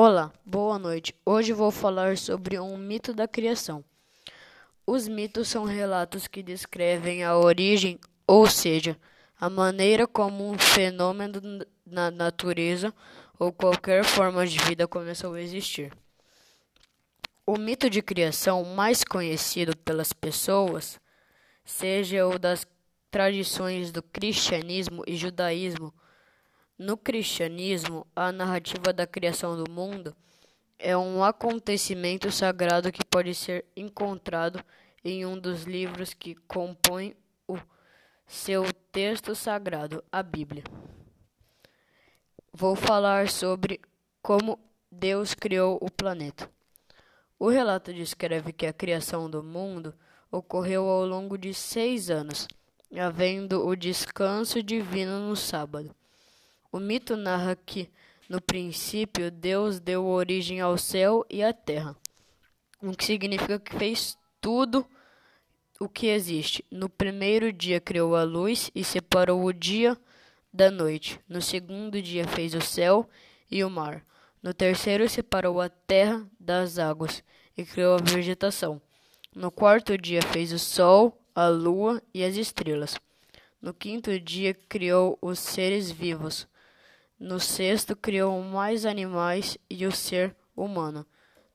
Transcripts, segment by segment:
Olá, boa noite. Hoje vou falar sobre um mito da criação. Os mitos são relatos que descrevem a origem, ou seja, a maneira como um fenômeno na natureza ou qualquer forma de vida começou a existir. O mito de criação mais conhecido pelas pessoas, seja o das tradições do cristianismo e judaísmo, no cristianismo, a narrativa da criação do mundo é um acontecimento sagrado que pode ser encontrado em um dos livros que compõem o seu texto sagrado, a Bíblia. Vou falar sobre como Deus criou o planeta. O relato descreve que a criação do mundo ocorreu ao longo de seis anos, havendo o descanso divino no sábado. O mito narra que, no princípio, Deus deu origem ao céu e à terra, o que significa que fez tudo o que existe. No primeiro dia criou a luz e separou o dia da noite. No segundo dia fez o céu e o mar. No terceiro separou a terra das águas e criou a vegetação. No quarto dia fez o sol, a lua e as estrelas. No quinto dia criou os seres vivos. No sexto, criou mais animais e o ser humano.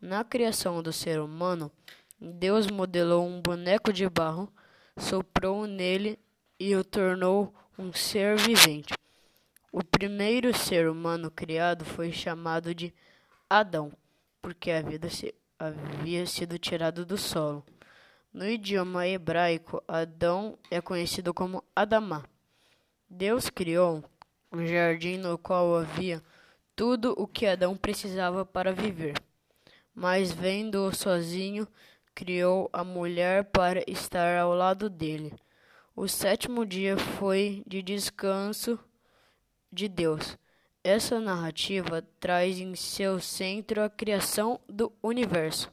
Na criação do ser humano, Deus modelou um boneco de barro, soprou nele e o tornou um ser vivente. O primeiro ser humano criado foi chamado de Adão, porque havia sido tirado do solo. No idioma hebraico, Adão é conhecido como Adamá. Deus criou um jardim no qual havia tudo o que Adão precisava para viver. Mas vendo-o sozinho, criou a mulher para estar ao lado dele. O sétimo dia foi de descanso de Deus. Essa narrativa traz em seu centro a criação do universo.